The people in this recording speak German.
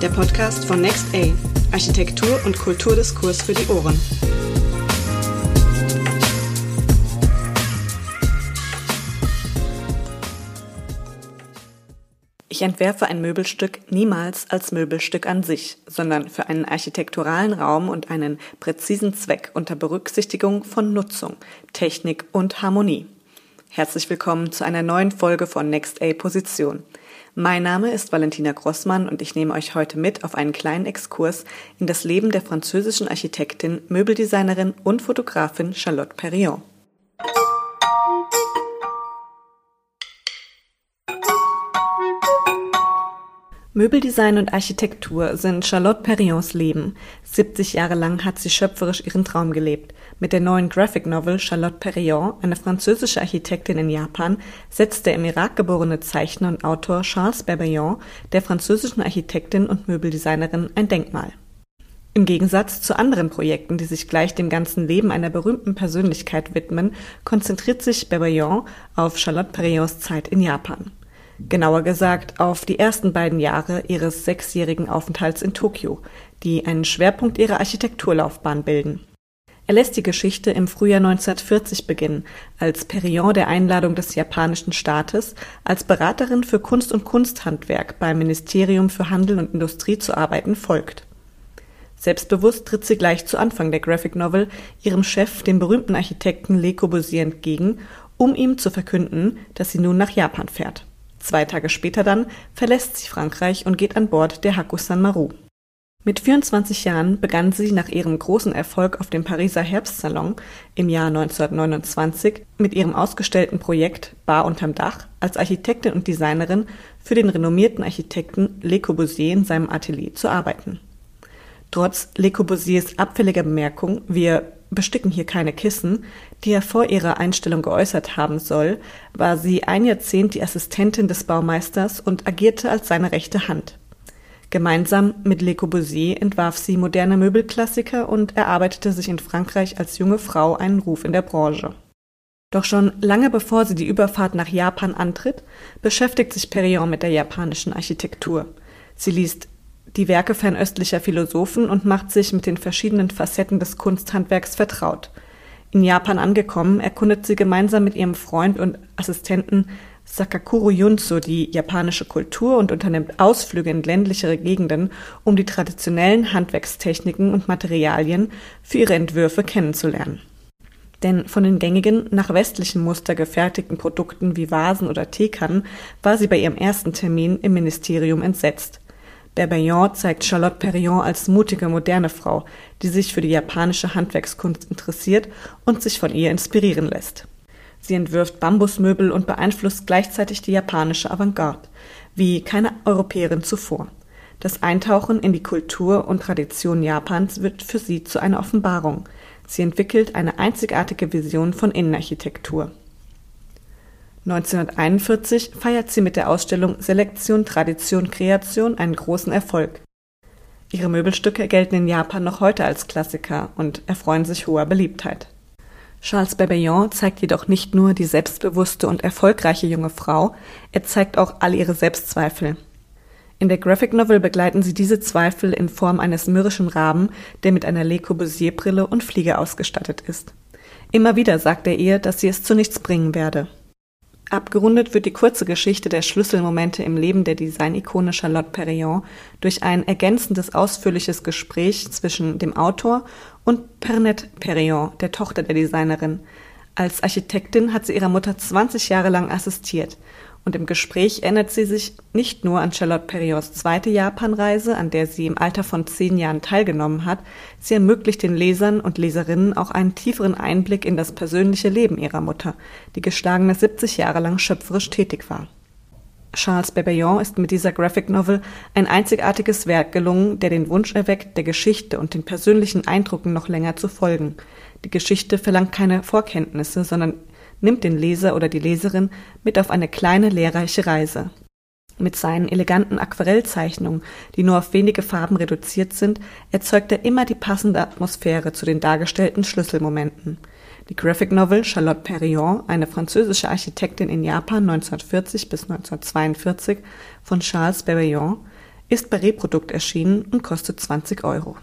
der Podcast von Next A, Architektur und Kulturdiskurs für die Ohren. Ich entwerfe ein Möbelstück niemals als Möbelstück an sich, sondern für einen architekturalen Raum und einen präzisen Zweck unter Berücksichtigung von Nutzung, Technik und Harmonie. Herzlich willkommen zu einer neuen Folge von Next A Position. Mein Name ist Valentina Grossmann und ich nehme euch heute mit auf einen kleinen Exkurs in das Leben der französischen Architektin, Möbeldesignerin und Fotografin Charlotte Perriand. Möbeldesign und Architektur sind Charlotte Perrions Leben. 70 Jahre lang hat sie schöpferisch ihren Traum gelebt. Mit der neuen Graphic Novel Charlotte Perriand, eine französische Architektin in Japan, setzt der im Irak geborene Zeichner und Autor Charles Berbillon der französischen Architektin und Möbeldesignerin ein Denkmal. Im Gegensatz zu anderen Projekten, die sich gleich dem ganzen Leben einer berühmten Persönlichkeit widmen, konzentriert sich Berbillon auf Charlotte Perrions Zeit in Japan genauer gesagt auf die ersten beiden Jahre ihres sechsjährigen Aufenthalts in Tokio, die einen Schwerpunkt ihrer Architekturlaufbahn bilden. Er lässt die Geschichte im Frühjahr 1940 beginnen, als Perriand der Einladung des japanischen Staates als Beraterin für Kunst und Kunsthandwerk beim Ministerium für Handel und Industrie zu arbeiten folgt. Selbstbewusst tritt sie gleich zu Anfang der Graphic Novel ihrem Chef, dem berühmten Architekten Le Corbusier, entgegen, um ihm zu verkünden, dass sie nun nach Japan fährt. Zwei Tage später dann verlässt sie Frankreich und geht an Bord der Hakusan Maru. Mit 24 Jahren begann sie nach ihrem großen Erfolg auf dem Pariser Herbstsalon im Jahr 1929 mit ihrem ausgestellten Projekt Bar unterm Dach als Architektin und Designerin für den renommierten Architekten Le Corbusier in seinem Atelier zu arbeiten. Trotz Le Corbusiers abfälliger Bemerkung, wir besticken hier keine Kissen, die er vor ihrer Einstellung geäußert haben soll, war sie ein Jahrzehnt die Assistentin des Baumeisters und agierte als seine rechte Hand. Gemeinsam mit Le Corbusier entwarf sie moderne Möbelklassiker und erarbeitete sich in Frankreich als junge Frau einen Ruf in der Branche. Doch schon lange bevor sie die Überfahrt nach Japan antritt, beschäftigt sich Perriand mit der japanischen Architektur. Sie liest die Werke fernöstlicher Philosophen und macht sich mit den verschiedenen Facetten des Kunsthandwerks vertraut. In Japan angekommen, erkundet sie gemeinsam mit ihrem Freund und Assistenten Sakakuro Junso die japanische Kultur und unternimmt Ausflüge in ländlichere Gegenden, um die traditionellen Handwerkstechniken und Materialien für ihre Entwürfe kennenzulernen. Denn von den gängigen, nach westlichem Muster gefertigten Produkten wie Vasen oder Teekannen war sie bei ihrem ersten Termin im Ministerium entsetzt. Berbaillon zeigt Charlotte Perriand als mutige, moderne Frau, die sich für die japanische Handwerkskunst interessiert und sich von ihr inspirieren lässt. Sie entwirft Bambusmöbel und beeinflusst gleichzeitig die japanische Avantgarde, wie keine Europäerin zuvor. Das Eintauchen in die Kultur und Tradition Japans wird für sie zu einer Offenbarung. Sie entwickelt eine einzigartige Vision von Innenarchitektur. 1941 feiert sie mit der Ausstellung Selektion, Tradition, Kreation einen großen Erfolg. Ihre Möbelstücke gelten in Japan noch heute als Klassiker und erfreuen sich hoher Beliebtheit. Charles Babaillon zeigt jedoch nicht nur die selbstbewusste und erfolgreiche junge Frau, er zeigt auch all ihre Selbstzweifel. In der Graphic Novel begleiten sie diese Zweifel in Form eines mürrischen Raben, der mit einer Le Corbusier Brille und Fliege ausgestattet ist. Immer wieder sagt er ihr, dass sie es zu nichts bringen werde. Abgerundet wird die kurze Geschichte der Schlüsselmomente im Leben der Designikone Charlotte Perriand durch ein ergänzendes ausführliches Gespräch zwischen dem Autor und Pernette Perriand, der Tochter der Designerin. Als Architektin hat sie ihrer Mutter 20 Jahre lang assistiert und im Gespräch erinnert sie sich nicht nur an Charlotte Perrions zweite Japanreise, an der sie im Alter von zehn Jahren teilgenommen hat, sie ermöglicht den Lesern und Leserinnen auch einen tieferen Einblick in das persönliche Leben ihrer Mutter, die geschlagene 70 Jahre lang schöpferisch tätig war. Charles Bebaillon ist mit dieser Graphic Novel ein einzigartiges Werk gelungen, der den Wunsch erweckt, der Geschichte und den persönlichen Eindrücken noch länger zu folgen. Die Geschichte verlangt keine Vorkenntnisse, sondern nimmt den Leser oder die Leserin mit auf eine kleine lehrreiche Reise. Mit seinen eleganten Aquarellzeichnungen, die nur auf wenige Farben reduziert sind, erzeugt er immer die passende Atmosphäre zu den dargestellten Schlüsselmomenten. Die Graphic Novel Charlotte Perriand, eine französische Architektin in Japan 1940 bis 1942 von Charles Perriand, ist bei Reprodukt erschienen und kostet 20 Euro